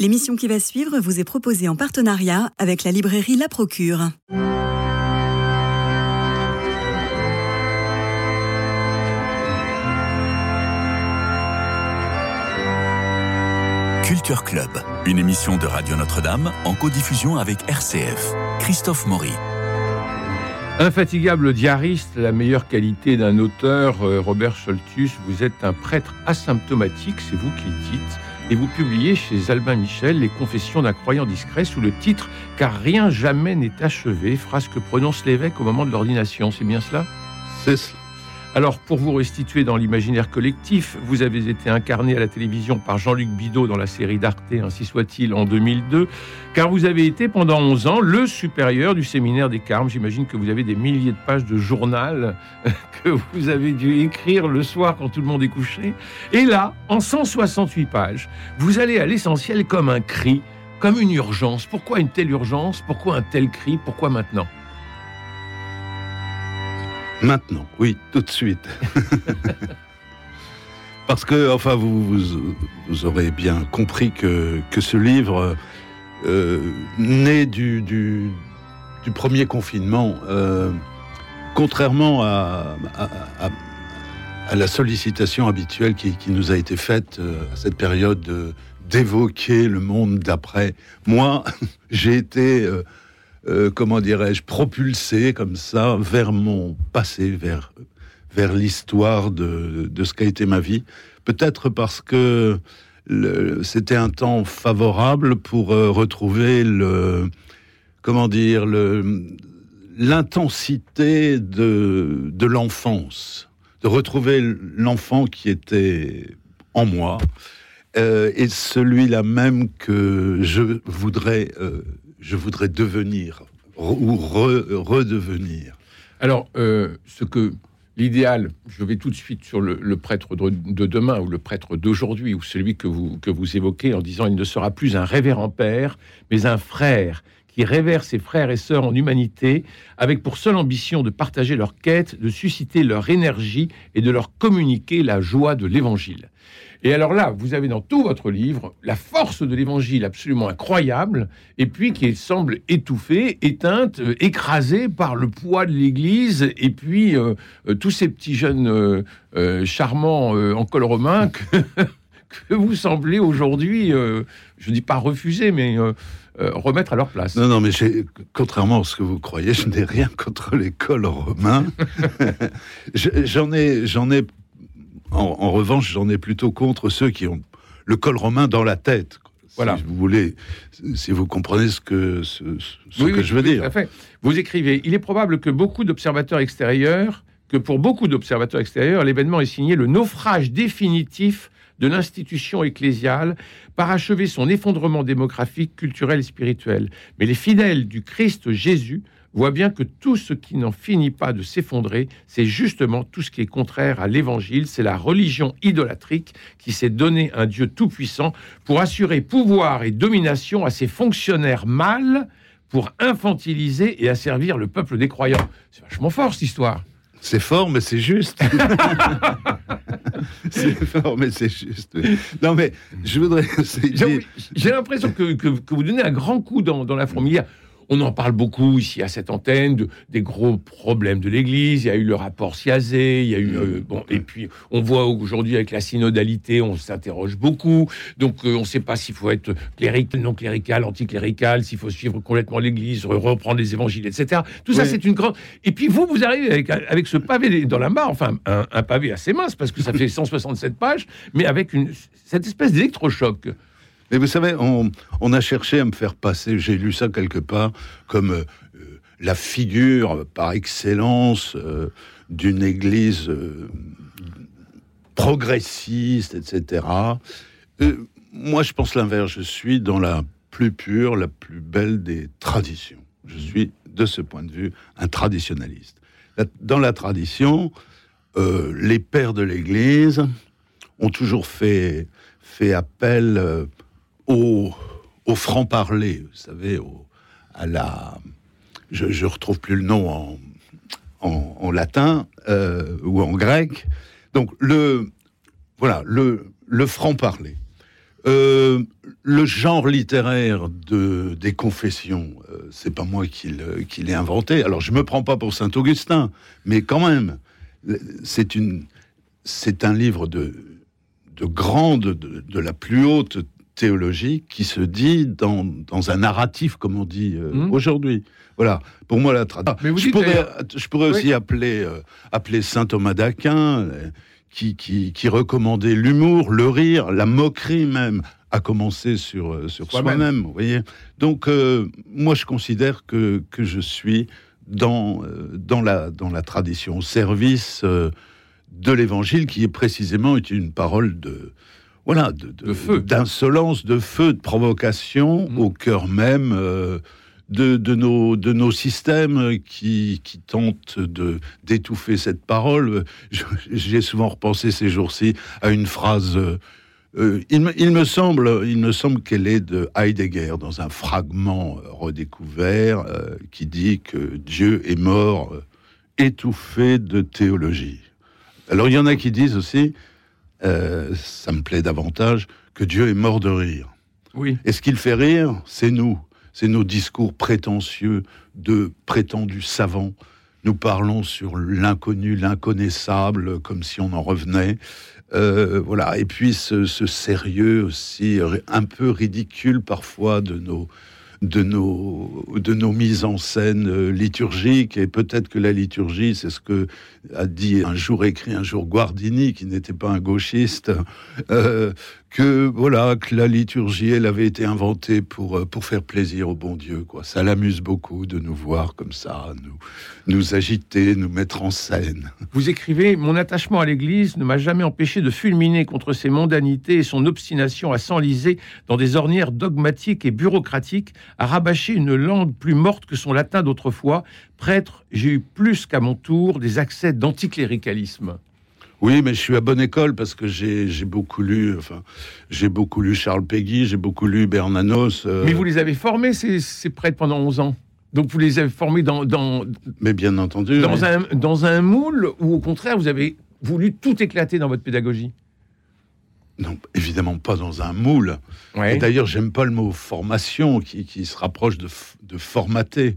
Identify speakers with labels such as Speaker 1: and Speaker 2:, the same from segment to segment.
Speaker 1: L'émission qui va suivre vous est proposée en partenariat avec la librairie La Procure.
Speaker 2: Culture Club, une émission de Radio Notre-Dame en codiffusion avec RCF. Christophe Maury.
Speaker 3: Infatigable diariste, la meilleure qualité d'un auteur, euh, Robert Scholtus, vous êtes un prêtre asymptomatique, c'est vous qui le dites, et vous publiez chez Albin Michel Les Confessions d'un croyant discret sous le titre Car rien jamais n'est achevé, phrase que prononce l'évêque au moment de l'ordination, c'est bien cela?
Speaker 4: C'est cela.
Speaker 3: Alors, pour vous restituer dans l'imaginaire collectif, vous avez été incarné à la télévision par Jean-Luc Bidot dans la série d'Arte, ainsi soit-il, en 2002, car vous avez été pendant 11 ans le supérieur du séminaire des Carmes. J'imagine que vous avez des milliers de pages de journal que vous avez dû écrire le soir quand tout le monde est couché. Et là, en 168 pages, vous allez à l'essentiel comme un cri, comme une urgence. Pourquoi une telle urgence? Pourquoi un tel cri? Pourquoi maintenant?
Speaker 4: Maintenant, oui, tout de suite. Parce que, enfin, vous, vous, aurez bien compris que, que ce livre, euh, né du, du, premier confinement, euh, contrairement à, à, la sollicitation habituelle qui, qui, nous a été faite euh, à cette période d'évoquer le monde d'après, moi, j'ai été euh, comment dirais-je, propulsé comme ça vers mon passé, vers, vers l'histoire de, de, ce qu'a été ma vie. Peut-être parce que c'était un temps favorable pour euh, retrouver le, comment dire, l'intensité de, de l'enfance, de retrouver l'enfant qui était en moi. Euh, et celui-là même que je voudrais je voudrais devenir ou redevenir.
Speaker 3: Alors, euh, ce que l'idéal, je vais tout de suite sur le, prêtre de, demain ou le prêtre d'aujourd'hui ou celui que vous, que vous évoquez en disant il ne sera plus un révérend père, mais un frère qui révère ses frères et sœurs en humanité, avec pour seule ambition de partager leur quête, de susciter leur énergie et de leur communiquer la joie de l'Évangile. Et alors là, vous avez dans tout votre livre la force de l'évangile absolument incroyable, et puis qui semble étouffée, éteinte, euh, écrasée par le poids de l'Église, et puis euh, euh, tous ces petits jeunes charmants en col romain que, vous semblez aujourd'hui, je ne dis pas refuser, mais remettre à leur place.
Speaker 4: Non, non, mais contrairement à ce que vous croyez, je n'ai rien contre l'école romain. j'en ai, j'en ai en, revanche, j'en ai plutôt contre ceux qui ont le col romain dans la tête. Voilà. Si vous voulez, si vous comprenez ce que, ce, que je veux dire.
Speaker 3: fait. Vous écrivez Il est probable que beaucoup d'observateurs extérieurs, que pour beaucoup d'observateurs extérieurs, l'événement est signé le naufrage définitif de l'institution ecclésiale, parachever son effondrement démographique, culturel et spirituel. Mais les fidèles du Christ Jésus voit bien que tout ce qui n'en finit pas de s'effondrer, c'est justement tout ce qui est contraire à l'évangile, c'est la religion idolâtrique qui s'est donné un Dieu tout-puissant pour assurer pouvoir et domination à ses fonctionnaires mâles, pour infantiliser et asservir le peuple des croyants. C'est vachement fort cette histoire.
Speaker 4: C'est fort, mais c'est juste. c'est fort, mais c'est juste. Non, mais je voudrais.
Speaker 3: J'ai l'impression que, vous donnez un grand coup dans, dans la fourmilière. On en parle beaucoup ici à cette antenne de, des gros problèmes de l'Église. Il y a eu le rapport Siazé, il y a eu euh, bon, et puis on voit aujourd'hui avec la synodalité, on s'interroge beaucoup. Donc euh, on ne sait pas s'il faut être clérical, non clérical, anticlérical, s'il faut suivre complètement l'Église, reprendre les évangiles, etc. Tout ça, c'est une grande. Et puis vous, vous arrivez avec, avec ce pavé dans la main, enfin un, un pavé assez mince parce que ça fait 167 pages, mais avec une, cette espèce d'électrochoc.
Speaker 4: Mais vous savez, on, a cherché à me faire passer, j'ai lu ça quelque part, comme euh, la figure par excellence euh, d'une église euh, progressiste, etc. moi, je pense l'inverse. Je suis dans la plus pure, la plus belle des traditions. Je suis, de ce point de vue, un traditionnaliste. Dans la tradition, les pères de l'Église ont toujours fait appel au, franc-parler, vous savez, à la. Je, ne retrouve plus le nom en, latin euh, ou en grec. Donc, le. Voilà, le, le franc-parler. Euh, le genre littéraire de, des confessions, euh, c'est pas moi qui l'ai inventé. Alors je me prends pas pour Saint Augustin, mais quand même, c'est une, c'est un livre de, de grande, de, la plus haute théologie qui se dit dans, dans un narratif, comme on dit euh, mmh. aujourd'hui. Voilà, pour moi la tradition. Ah, je, pourrais, je pourrais aussi appeler, appeler saint Thomas d'Aquin qui, qui, recommandait l'humour, le rire, la moquerie même, à commencer sur, euh, sur soi-même, vous voyez. Donc, euh, moi, je considère que, que je suis dans, euh, dans, la, dans la tradition, au service de l'évangile, qui est précisément une parole de, voilà, de, feu, d'insolence, de feu, de provocation mmh. au cœur même de, nos, de nos systèmes qui, qui tentent de, d'étouffer cette parole. J'ai souvent repensé ces jours-ci à une phrase. Euh, il, me, il, me semble, il me semble qu'elle est de Heidegger dans un fragment redécouvert euh, qui dit que Dieu est mort euh, étouffé de théologie. Alors il y en a qui disent aussi, ça me plaît davantage, que Dieu est mort de rire.
Speaker 3: Oui.
Speaker 4: Et ce qu'il fait rire, c'est nous c'est nos discours prétentieux de prétendus savants. Nous parlons sur l'inconnu, l'inconnaissable, comme si on en revenait. Euh, voilà. Et puis ce, sérieux aussi, un peu ridicule parfois de nos, de nos, de nos mises en scène euh, liturgiques. Et peut-être que la liturgie, c'est ce que a dit un jour écrit un jour Guardini, qui n'était pas un gauchiste, euh, que voilà que la liturgie elle avait été inventée pour euh, pour faire plaisir au bon Dieu quoi. Ça l'amuse beaucoup de nous voir comme ça nous nous agiter nous mettre en scène.
Speaker 3: Vous écrivez mon attachement à l'église ne m'a jamais empêché de fulminer contre ses mondanités et son obstination à s'enliser dans des ornières dogmatiques et bureaucratiques à rabâcher une langue plus morte que son latin d'autrefois. Prêtre j'ai eu plus qu'à mon tour des accès d'anticléricalisme
Speaker 4: oui, mais je suis à bonne école parce que j'ai beaucoup lu, enfin, j'ai beaucoup lu Charles Péguy, j'ai beaucoup lu Bernanos.
Speaker 3: Euh. Mais vous les avez formés, ces, ces prêtres, pendant 11 ans? Donc vous les avez formés dans... dans
Speaker 4: mais bien entendu.
Speaker 3: Dans, un, dans un moule ou au contraire, vous avez voulu tout éclater dans votre pédagogie?
Speaker 4: Non, évidemment pas dans un moule. Et d'ailleurs, j'aime pas le mot formation qui, qui se rapproche de, de formater.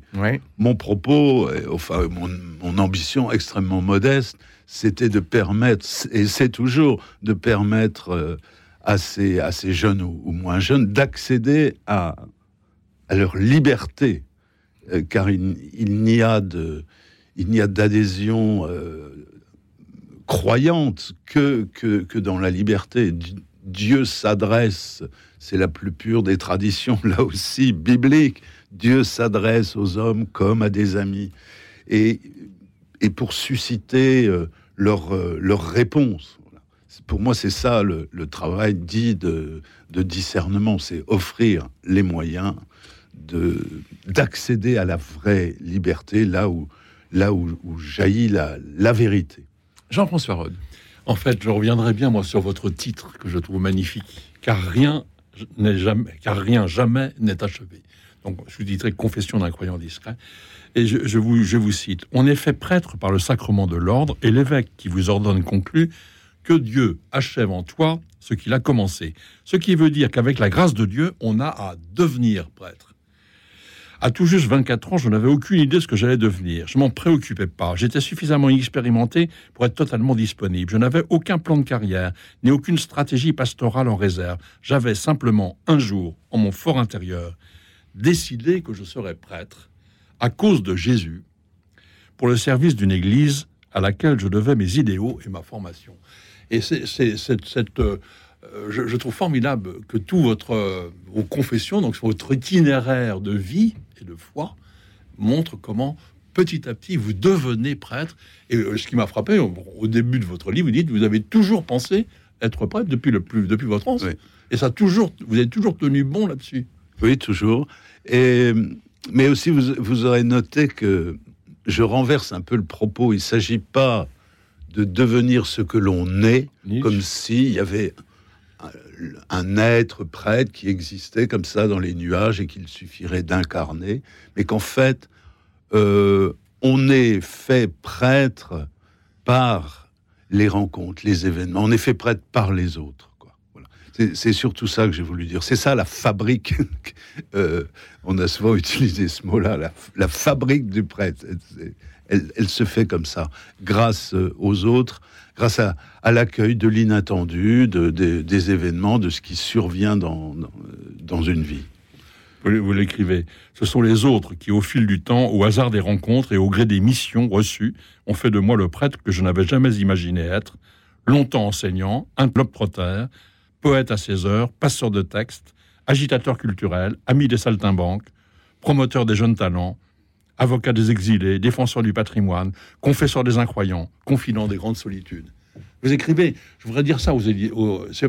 Speaker 4: Mon propos, enfin mon, mon, ambition extrêmement modeste, c'était de permettre, et c'est toujours de permettre euh, à, ces, à ces jeunes ou, moins jeunes d'accéder à, à leur liberté, euh, car il, n'y a de, il n'y a d'adhésion euh, croyante que, que, que, dans la liberté. Dieu s'adresse, c'est la plus pure des traditions, là aussi biblique. Dieu s'adresse aux hommes comme à des amis. Et, et pour susciter leur, euh, leur réponse. Pour moi, c'est ça le, travail dit de, de discernement, c'est offrir les moyens de d'accéder à la vraie liberté là où là où, jaillit la, la vérité.
Speaker 3: Jean-François Rode.
Speaker 5: En fait, je reviendrai bien moi sur votre titre que je trouve magnifique, car rien jamais, n'est achevé. Donc, je vous dirais Confession d'un croyant discret. Et je vous cite On est fait prêtre par le sacrement de l'ordre, et l'évêque qui vous ordonne conclut que Dieu achève en toi ce qu'il a commencé. Ce qui veut dire qu'avec la grâce de Dieu, on a à devenir prêtre. À tout juste 24 ans, je n'avais aucune idée de ce que j'allais devenir. Je m'en préoccupais pas. J'étais suffisamment expérimenté pour être totalement disponible. Je n'avais aucun plan de carrière, ni aucune stratégie pastorale en réserve. J'avais simplement un jour, en mon fort intérieur, décidé que je serais prêtre à cause de Jésus pour le service d'une église à laquelle je devais mes idéaux et ma formation. Et c'est cette, euh, je, trouve formidable que tout votre euh, vos confessions, donc votre itinéraire de vie et de foi, montre comment petit à petit vous devenez prêtre. Et euh, ce qui m'a frappé au, début de votre livre, vous dites vous avez toujours pensé être prêtre depuis le plus depuis votre enfance. Et ça toujours, vous êtes toujours tenu bon là-dessus.
Speaker 4: Oui, toujours. Et mais aussi, vous, aurez noté que je renverse un peu le propos. Il ne s'agit pas de devenir ce que l'on est, comme s'il y avait un être prêtre qui existait comme ça dans les nuages et qu'il suffirait d'incarner, mais qu'en fait, euh, on est fait prêtre par les rencontres, les événements. On est fait prêtre par les autres. C'est surtout ça que j'ai voulu dire. C'est ça la fabrique. euh, on a souvent utilisé ce mot-là, la, fabrique du prêtre. Elle, se fait comme ça, grâce euh, aux autres, grâce à, l'accueil de l'inattendu, de, de, des événements, de ce qui survient dans, une vie.
Speaker 5: Vous l'écrivez. Ce sont les autres qui, au fil du temps, au hasard des rencontres et au gré des missions reçues, ont fait de moi le prêtre que je n'avais jamais imaginé être, longtemps enseignant, un proter, poète à ses heures, passeur de textes, agitateur culturel, ami des saltimbanques, promoteur des jeunes talents, avocat des exilés, défenseur du patrimoine, confesseur des incroyants, confident des grandes solitudes. Vous écrivez, je voudrais dire ça, aux,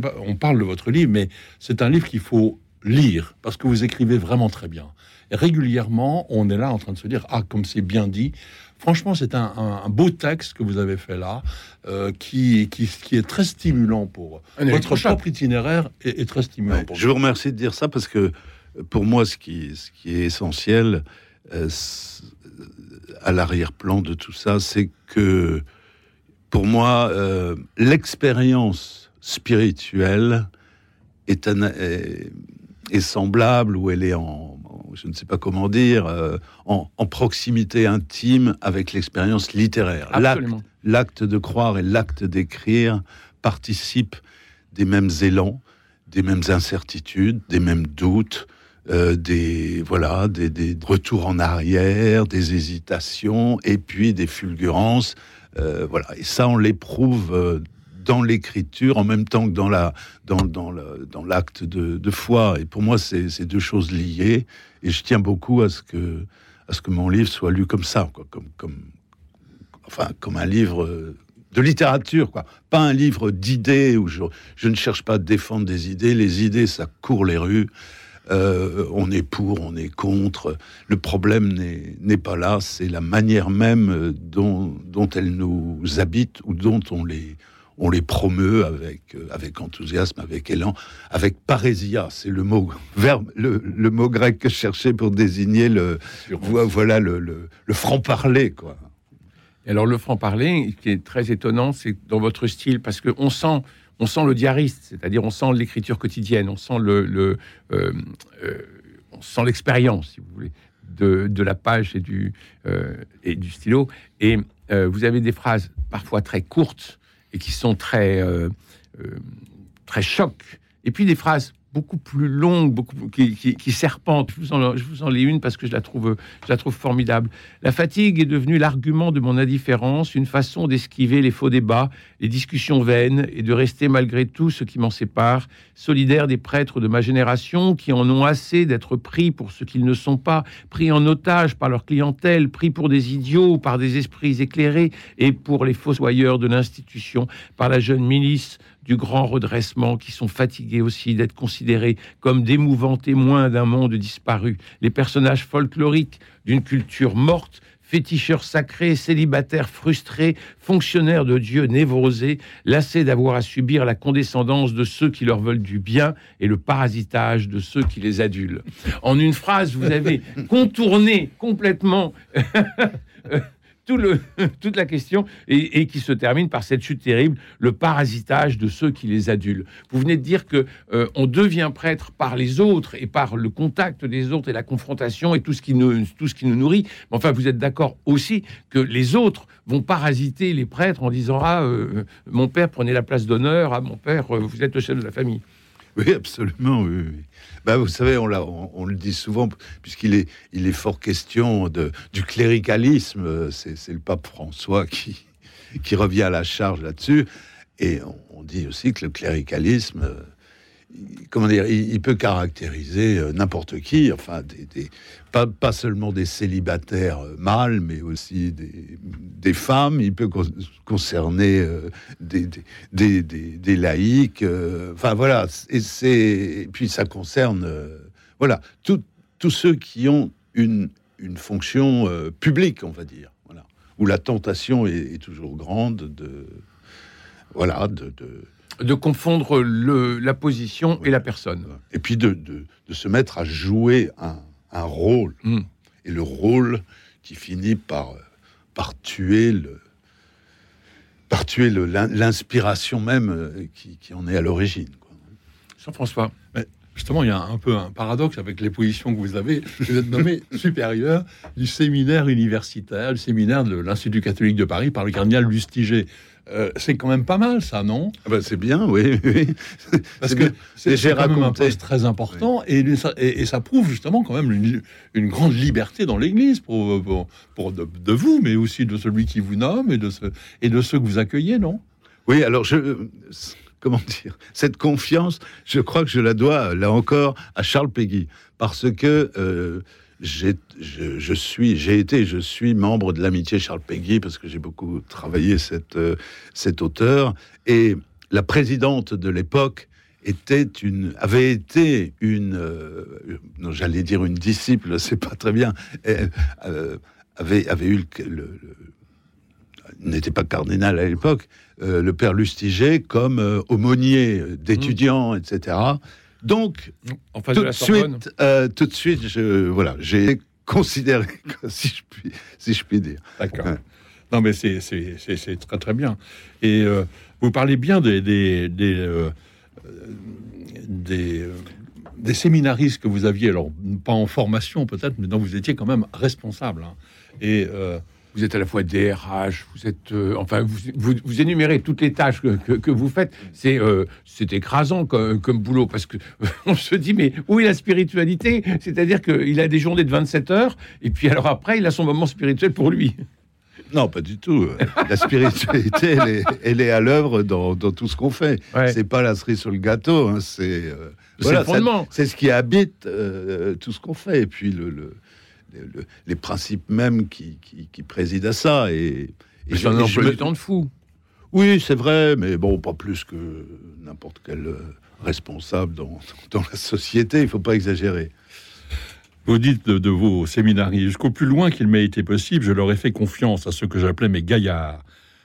Speaker 5: pas, on parle de votre livre, mais c'est un livre qu'il faut lire, parce que vous écrivez vraiment très bien. Et régulièrement, on est là en train de se dire, ah, comme c'est bien dit. Franchement, c'est un, un, un, beau texte que vous avez fait là, euh, qui, qui, qui, est très stimulant pour un votre propre itinéraire est, est, très stimulant.
Speaker 4: Ouais, je vous remercie de dire ça parce que pour moi, ce qui, ce qui est essentiel euh, à l'arrière-plan de tout ça, c'est que pour moi, euh, l'expérience spirituelle est, un, est, est semblable ou elle est en, je ne sais pas comment dire, euh, en, en, proximité intime avec l'expérience littéraire. L'acte de croire et l'acte d'écrire participent des mêmes élans, des mêmes incertitudes, des mêmes doutes, euh, des voilà, des, des, retours en arrière, des hésitations et puis des fulgurances. Euh, voilà, et ça on l'éprouve euh, dans l'écriture en même temps que dans la dans dans dans l'acte de, de, foi. Et pour moi, c'est deux choses liées. Et je tiens beaucoup à ce que à ce que mon livre soit lu comme ça, quoi, comme comme enfin comme un livre de littérature, quoi. Pas un livre d'idées où je, je ne cherche pas à défendre des idées. Les idées, ça court les rues. Euh, on est pour, on est contre. Le problème n'est pas là, c'est la manière même dont, dont elles nous habitent ou dont on les, on les promeut avec, euh, avec enthousiasme, avec élan, avec parésia. C'est le mot verbe, le, le, mot grec que je cherchais pour désigner le, voilà, le, le, le franc-parler, quoi.
Speaker 3: Et alors, le franc-parler, qui est très étonnant, c'est dans votre style, parce qu'on sent on sent le diariste, c'est-à-dire on sent l'écriture quotidienne, on sent le, euh, euh, on sent l'expérience, si vous voulez, de, de, la page et du euh, et du stylo. Et vous avez des phrases parfois très courtes et qui sont très très chocs, et puis des phrases beaucoup plus longue, beaucoup qui, serpente. Je vous, en, je vous en lis une parce que je la trouve, je la trouve formidable. La fatigue est devenue l'argument de mon indifférence, une façon d'esquiver les faux débats, les discussions vaines et de rester malgré tout ce qui m'en sépare, solidaire des prêtres de ma génération qui en ont assez d'être pris pour ce qu'ils ne sont pas, pris en otage par leur clientèle, pris pour des idiots, par des esprits éclairés et pour les fossoyeurs de l'institution, par la jeune milice du grand redressement, qui sont fatigués aussi d'être considérés comme d'émouvants témoins d'un monde disparu, les personnages folkloriques d'une culture morte, féticheurs sacrés, célibataires frustrés, fonctionnaires de Dieu névrosés, lassés d'avoir à subir la condescendance de ceux qui leur veulent du bien et le parasitage de ceux qui les adulent. En une phrase, vous avez contourné complètement tout le, toute la question et, qui se termine par cette chute terrible, le parasitage de ceux qui les adulent. Vous venez de dire que euh, on devient prêtre par les autres et par le contact des autres et la confrontation et tout ce qui nous, tout ce qui nous nourrit. Mais enfin, vous êtes d'accord aussi que les autres vont parasiter les prêtres en disant ah euh, mon père prenait la place d'honneur, ah mon père euh, vous êtes le chef de la famille.
Speaker 4: Oui, absolument. Oui. Ben, vous savez, on, le dit souvent, puisqu'il est, fort question du cléricalisme. C'est le pape François qui, revient à la charge là-dessus. Et on, dit aussi que le cléricalisme, comment dire, il, peut caractériser euh, n'importe qui, enfin, des, pas, seulement des célibataires euh, mâles, mais aussi des, femmes. Il peut co concerner euh, des, laïcs. Enfin, voilà. Et, et puis, ça concerne, voilà, tous ceux qui ont une, une fonction publique, on va dire, où la tentation est, toujours grande de, voilà, de
Speaker 3: de confondre le, la position et la personne.
Speaker 4: Et puis de, de, de se mettre à jouer un, un rôle.
Speaker 3: Hmm.
Speaker 4: Mm. Et le rôle qui finit par, par tuer le par tuer l'inspiration même qui, qui, en est à l'origine.
Speaker 3: Jean-François.
Speaker 5: Justement, il y a un peu un paradoxe avec les positions que vous avez. Vous êtes nommé supérieur du séminaire universitaire, du séminaire de l'Institut catholique de Paris par le cardinal Lustiger. Euh, c'est quand même pas mal, ça, non?
Speaker 4: Ah bah, c'est bien, oui. oui.
Speaker 5: Parce que c'est quand même un poste très important et, ça- et- et ça prouve justement quand même une, une grande liberté dans l'Église pour, pour, pour de, de vous, mais aussi de celui qui vous nomme et de, ce, et de ceux que vous accueillez, non?
Speaker 4: Oui, alors je. Comment dire Cette confiance, je crois que je la dois, là encore, à Charles Péguy. Parce que euh, je, je suis, j'ai été, je suis membre de l'amitié Charles Péguy, parce que j'ai beaucoup travaillé cette, euh, cet auteur. Et la présidente de l'époque était une, avait été une, euh, j'allais dire une disciple, c'est pas très bien, euh, avait, avait eu le- n'était pas cardinal à l'époque, euh, le père Lustiger comme euh, aumônier d'étudiants, etc. Donc,
Speaker 3: En face
Speaker 4: tout
Speaker 3: de
Speaker 4: suite, euh, tout de suite, je, voilà, j'ai considéré, si je puis, si je puis dire.
Speaker 5: D'accord.
Speaker 4: Ouais.
Speaker 5: Non, mais c'est très très bien. Et euh, vous parlez bien des des des, euh, des, des séminaristes que vous aviez, alors pas en formation peut-être, mais dont vous étiez quand même responsable. hein. Et euh,
Speaker 3: Vous êtes à la fois DRH, vous êtes, euh, enfin, vous, vous, vous énumérez toutes les tâches que, que- que vous faites. C'est, euh, c'est écrasant comme, comme boulot parce que on se dit mais où est la spiritualité? C'est-à-dire qu'il a des journées de 27 heures et puis alors après il a son moment spirituel pour lui.
Speaker 4: Non, pas du tout. La spiritualité, elle est, elle est à l'œuvre dans, dans tout ce qu'on fait.
Speaker 3: Ouais.
Speaker 4: C'est pas la cerise sur le gâteau. hein, c'est euh,
Speaker 3: C'est
Speaker 4: ce qui habite euh, tout ce qu'on fait. Et puis le, le- le- le- les principes mêmes qui, qui, qui président à ça. Et, et
Speaker 3: c'est un emploi du temps de fou.
Speaker 4: Oui, c'est vrai, mais bon, pas plus que n'importe quel euh, responsable dans, dans la société. Il faut pas exagérer.
Speaker 5: vous dites de, de vos séminaristes, jusqu'au plus loin qu'il m'ait été possible, je leur ai fait confiance à ceux que j'appelais mes gaillards.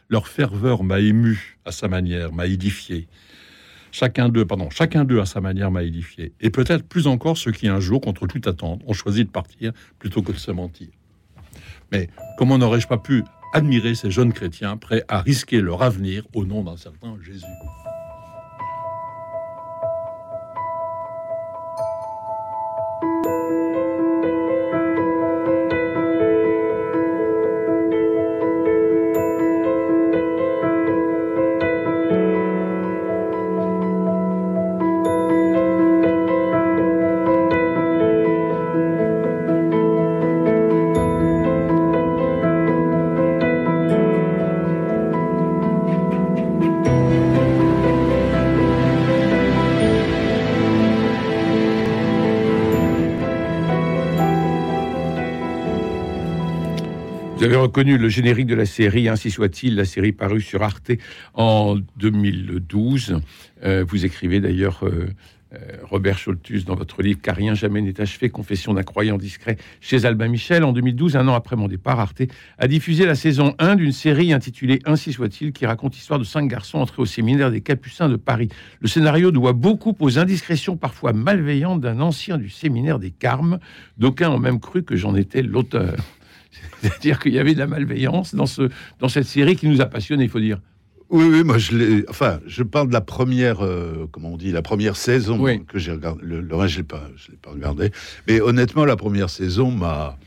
Speaker 5: Leur ferveur m'a ému à sa manière, m'a édifié. Chacun d'eux, pardon, chacun d'eux à sa manière m'a édifié. Et peut-être plus encore ceux qui un jour, contre toute attente, ont choisi de partir plutôt que de se mentir. Mais comment n'aurais-je pas pu admirer ces jeunes chrétiens prêts à risquer leur avenir au nom d'un certain Jésus?
Speaker 3: Avez reconnu le générique de la série, ainsi soit-il, la série parue sur Arte en 2012. Euh, vous écrivez d'ailleurs, euh, euh, Robert Scholtus, dans votre livre Car rien jamais n'est achevé, Confession d'un croyant discret, chez Albin Michel. En 2012, un an après mon départ, Arte a diffusé la saison 1 d'une série intitulée Ainsi soit-il, qui raconte l'histoire de cinq garçons entrés au séminaire des Capucins de Paris. Le scénario doit beaucoup aux indiscrétions parfois malveillantes d'un ancien du séminaire des Carmes. D'aucuns ont même cru que j'en étais l'auteur. C'est-à-dire qu'il y avait de la malveillance dans, ce, dans cette série qui nous a passionnés, il faut dire.
Speaker 4: Oui, oui, moi je l'ai. Enfin, je parle de la première, euh, comment on dit, la première saison
Speaker 3: Oui.
Speaker 4: que j'ai regardé. Le, le reste, je l'ai pas, je l'ai pas regardé. Mais honnêtement, la première saison m'a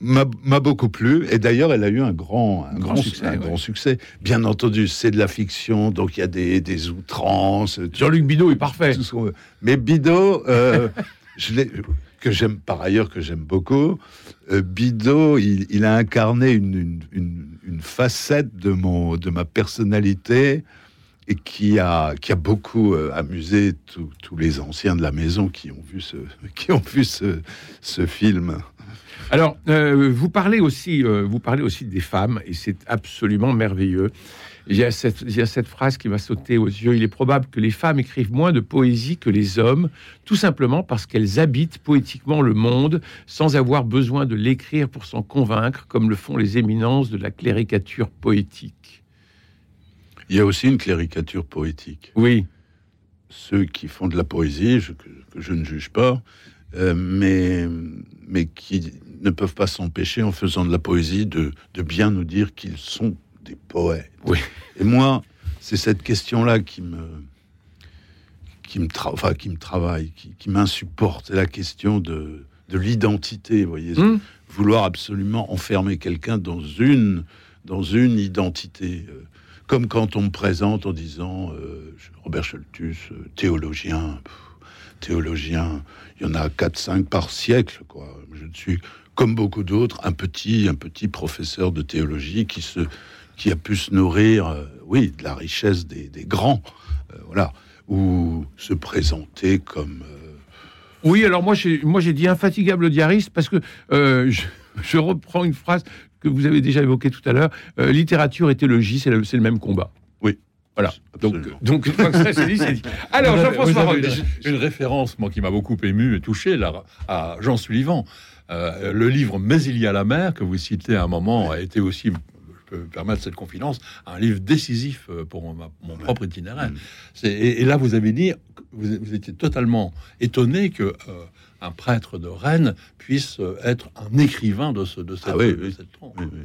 Speaker 4: m'a beaucoup plu. Et d'ailleurs, elle a eu un grand, un
Speaker 3: Grand
Speaker 4: grand,
Speaker 3: succès,
Speaker 4: un
Speaker 3: ouais.
Speaker 4: grand succès. Bien entendu, c'est de la fiction, donc il y a des, des outrances.
Speaker 3: Jean-Luc Bidot est parfait.
Speaker 4: Mais Bidot, euh, je l'ai- que j'aime par ailleurs, que j'aime beaucoup, euh, Bidot, il, a incarné une, une, une- facette de, mon, de ma personnalité et qui a, qui a beaucoup euh, amusé tous- les anciens de la maison qui ont vu ce, qui ont vu ce, ce film.
Speaker 3: Alors, euh, vous parlez aussi, euh, vous parlez aussi des femmes, et c'est absolument merveilleux. Il y, a cette, il y a cette phrase qui m'a sauté aux yeux. Il est probable que les femmes écrivent moins de poésie que les hommes, tout simplement parce qu'elles habitent poétiquement le monde sans avoir besoin de l'écrire pour s'en convaincre, comme le font les éminences de la cléricature poétique.
Speaker 4: Il y a aussi une cléricature poétique.
Speaker 3: Oui,
Speaker 4: ceux qui font de la poésie, je- que, que je ne juge pas, euh, mais, mais qui ne peuvent pas s'empêcher, en faisant de la poésie, de, de bien nous dire qu'ils sont des poètes.
Speaker 3: Oui.
Speaker 4: Et moi, c'est cette question-là qui me, qui me, tra- enfin, qui me travaille, qui, qui m'insupporte. C'est la question de, de l'identité, vous voyez.
Speaker 3: Hum.
Speaker 4: Vouloir absolument enfermer quelqu'un dans une, dans une identité. euh, Comme quand on me présente en disant euh, Robert Choltus, euh, théologien, pff, théologien, il y en a 4-5 par siècle, quoi. Je suis, comme beaucoup d'autres, un petit, un petit professeur de théologie qui, se, qui a pu se nourrir, euh, oui, de la richesse des, des grands, euh, voilà, ou se présenter comme. euh,
Speaker 3: Oui, alors moi j'ai moi j'ai dit infatigable diariste parce que euh, je, je reprends une phrase que vous avez déjà évoquée tout à l'heure. euh, littérature et théologie, c'est le, c'est le même combat.
Speaker 4: Oui.
Speaker 3: Voilà. Donc,
Speaker 4: Absolument.
Speaker 3: donc une fois que ça c'est dit, c'est dit. Alors Jean-François
Speaker 5: une, une référence, moi, qui m'a beaucoup ému et touché, là, à Jean Sullivan. Euh, le livre Mais il y a la mer, que vous citez à un moment, a été aussi, peux me permettre cette confidence, un livre décisif euh, pour ma- mon propre itinéraire.
Speaker 4: Mm.
Speaker 5: Et, et là, vous avez dit, vous, vous étiez totalement étonné que euh, un prêtre de Rennes puisse euh, être un écrivain de, ce, de cette,
Speaker 4: Ah oui,
Speaker 5: de
Speaker 4: oui.
Speaker 5: cette trempe.
Speaker 4: oui, oui.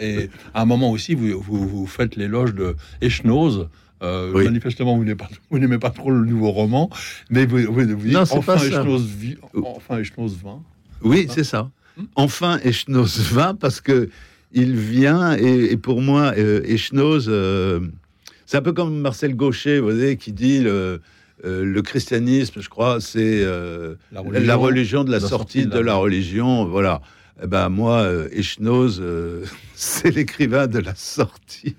Speaker 5: Et à un moment aussi, vous, vous, vous faites l'éloge de Echnoz. Euh,
Speaker 4: Oui.
Speaker 5: Manifestement, vous n'aimez pas, vous n'aimez pas trop le nouveau roman, mais vous, vous, vous dites
Speaker 4: Non, c'est
Speaker 5: enfin. Echnoz enfin Echnoz 20.
Speaker 4: Oui, c'est ça. Enfin, Echnoz va parce que il vient et, et pour moi, euh, Echnoz, euh, c'est un peu comme Marcel Gaucher, vous voyez, qui dit le, euh, le christianisme, je crois, c'est euh,
Speaker 5: La
Speaker 4: la religion de la,
Speaker 5: la
Speaker 4: sortie
Speaker 5: sortie
Speaker 4: de la religion. Voilà. Eh ben moi, euh, Echnoz, c'est l'écrivain de la sortie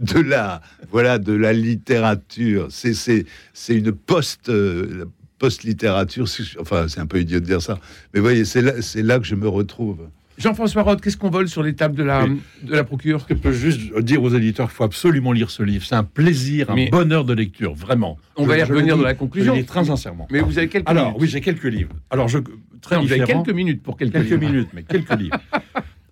Speaker 4: de la voilà de la littérature. C'est c'est c'est une post euh, post littérature. Enfin, c'est un peu idiot de dire ça, mais vous voyez, c'est là c'est là que je me retrouve.
Speaker 3: Jean-François Roth, qu'est-ce qu'on vole sur les tables de la
Speaker 5: Oui.
Speaker 3: de la procure?
Speaker 5: Je peux juste dire aux éditeurs qu'il faut absolument lire ce livre. C'est un plaisir, un
Speaker 3: Mais-
Speaker 5: bonheur de lecture, vraiment.
Speaker 3: On
Speaker 5: Je-
Speaker 3: va y revenir dans la conclusion.
Speaker 5: Je le dis très sincèrement.
Speaker 3: Mais vous avez quelques
Speaker 5: Alors,
Speaker 3: minutes.
Speaker 5: oui, j'ai quelques livres. Alors, je, très
Speaker 3: Non, vous avez quelques minutes pour quelques,
Speaker 5: quelques
Speaker 3: livres.
Speaker 5: minutes, mais quelques livres.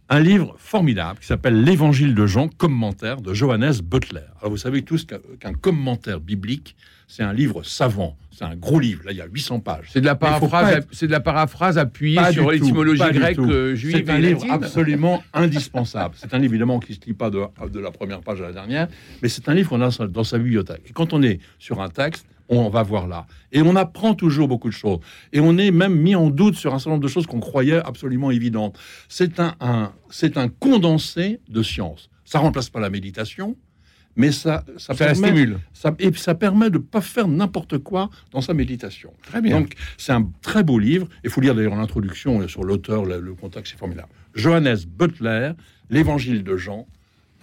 Speaker 5: Un livre formidable qui s'appelle L'Évangile de Jean, commentaire de Johannes Butler. Alors vous savez tous qu'un commentaire biblique, c'est un livre savant, c'est un gros livre. Là, il y a 800 pages.
Speaker 3: C'est de la paraphrase,
Speaker 5: être-
Speaker 3: c'est de la paraphrase appuyée
Speaker 5: Pas
Speaker 3: sur l'étymologie grecque, euh, juive
Speaker 5: C'est un
Speaker 3: et
Speaker 5: livre absolument indispensable. C'est un livre évidemment qui ne se lit pas de, de la première page à la dernière, mais c'est un livre qu'on a dans sa- dans sa bibliothèque. Et quand on est sur un texte, on va voir là. Et on apprend toujours beaucoup de choses. Et on est même mis en doute sur un certain nombre de choses qu'on croyait absolument évidentes. C'est un, un- c'est un condensé de science. Ça remplace pas la méditation, mais ça, ça, permet,
Speaker 3: stimule.
Speaker 5: ça, et ça permet de pas faire n'importe quoi dans sa méditation.
Speaker 3: Très bien.
Speaker 5: Donc, c'est un très beau livre. Il faut lire d'ailleurs l'introduction euh, sur l'auteur, le, le contexte, c'est formidable. Johannes Butler, L'Évangile de Jean,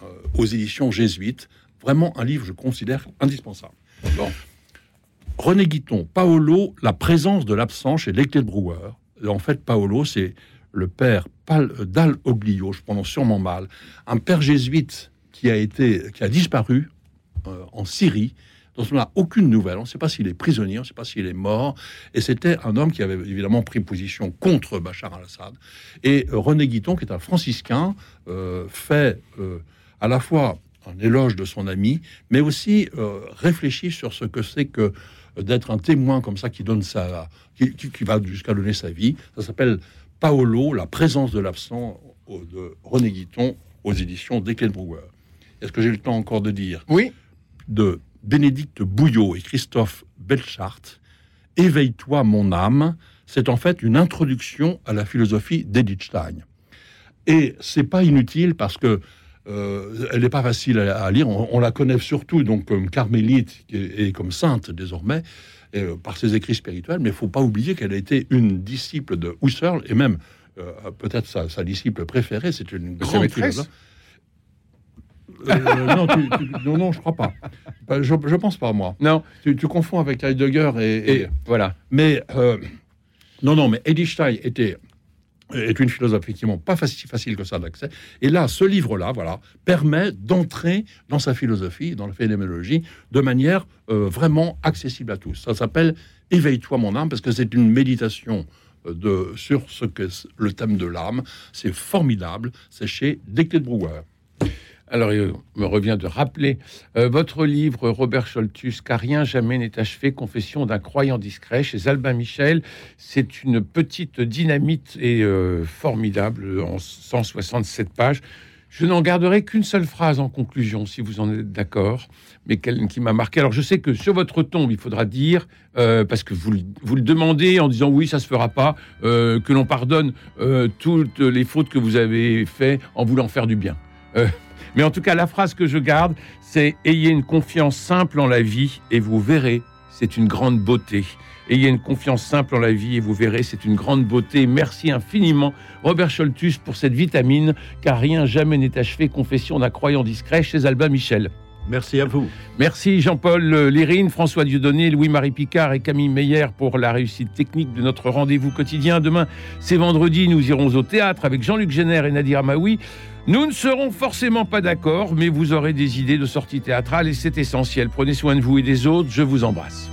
Speaker 5: euh, aux éditions jésuites. Vraiment un livre, je considère, indispensable. Bon. René Guiton, Paolo, La présence de l'absent chez Lecter Brouwer. Et En fait, Paolo, c'est le père Pal- euh, Dal Oglio, je prononce sûrement mal, un père jésuite qui a été, qui a disparu euh, en Syrie, dont on n'a aucune nouvelle. On ne sait pas s'il est prisonnier, on ne sait pas s'il est mort. Et c'était un homme qui avait évidemment pris position contre Bachar al-Assad. Et euh, René Guiton, qui est un franciscain, euh, fait à la fois un éloge de son ami, mais aussi réfléchit sur ce que c'est que d'être un témoin comme ça qui donne sa, qui, va jusqu'à donner sa vie. Ça s'appelle Paolo, la présence de l'absent de René Guiton aux éditions Brouwer. Est-ce que j'ai le temps encore de dire
Speaker 3: Oui.
Speaker 5: de Bénédicte Bouillot et Christophe Belchart, Éveille-toi mon âme, c'est en fait une introduction à la philosophie d'Edith Stein. Et c'est pas inutile parce que euh, elle n'est pas facile à, à lire. On, on la connaît surtout donc comme carmélite et, et comme sainte désormais euh, par ses écrits spirituels, mais il faut pas oublier qu'elle a été une disciple de Husserl et même euh, peut-être sa, sa disciple préférée. C'est une grande
Speaker 3: maîtresse
Speaker 5: philosophe. Euh, non, tu- tu- non, non, je crois pas. Bah, Je, je pense pas moi.
Speaker 3: Non.
Speaker 5: Tu, tu confonds avec Heidegger et, et-
Speaker 3: Et voilà.
Speaker 5: mais euh, non, non, mais Edith Stein était est une philosophe effectivement pas faci- facile que ça d'accès. Et là, ce livre-là, voilà, permet d'entrer dans sa philosophie, dans la phénoménologie, de manière euh, vraiment accessible à tous. Ça s'appelle Éveille-toi mon âme parce que c'est une méditation euh, de sur ce que le thème de l'âme. C'est formidable. C'est chez de Brouwer.
Speaker 3: Alors, il me revient de rappeler euh, votre livre, Robert Scholtus, Car rien jamais n'est achevé, Confession d'un croyant discret, chez Albin Michel. C'est une petite dynamite et euh, formidable, en 167 pages. Je n'en garderai qu'une seule phrase en conclusion, si vous en êtes d'accord, mais qui m'a marqué. Alors je sais que sur votre tombe, il faudra dire, euh, parce que vous, vous, le demandez en disant oui, ça se fera pas, que l'on pardonne toutes les fautes que vous avez faites en voulant faire du bien. Mais en tout cas, la phrase que je garde, c'est ayez une confiance simple en la vie et vous verrez, c'est une grande beauté. Ayez une confiance simple en la vie et vous verrez, c'est une grande beauté. Merci infiniment, Robert Scholtus, pour cette vitamine, car rien jamais n'est achevé. Confession d'un croyant discret chez Albin Michel.
Speaker 4: Merci à vous.
Speaker 3: Merci Jean-Paul Lérine, François Dieudonné, Louis-Marie Picard et Camille Meyer pour la réussite technique de notre rendez-vous quotidien. Demain, c'est vendredi, nous irons au théâtre avec Jean-Luc Génère et Nadir Amaoui. Nous ne serons forcément pas d'accord, mais vous aurez des idées de sortie théâtrale et c'est essentiel. Prenez soin de vous et des autres. Je vous embrasse.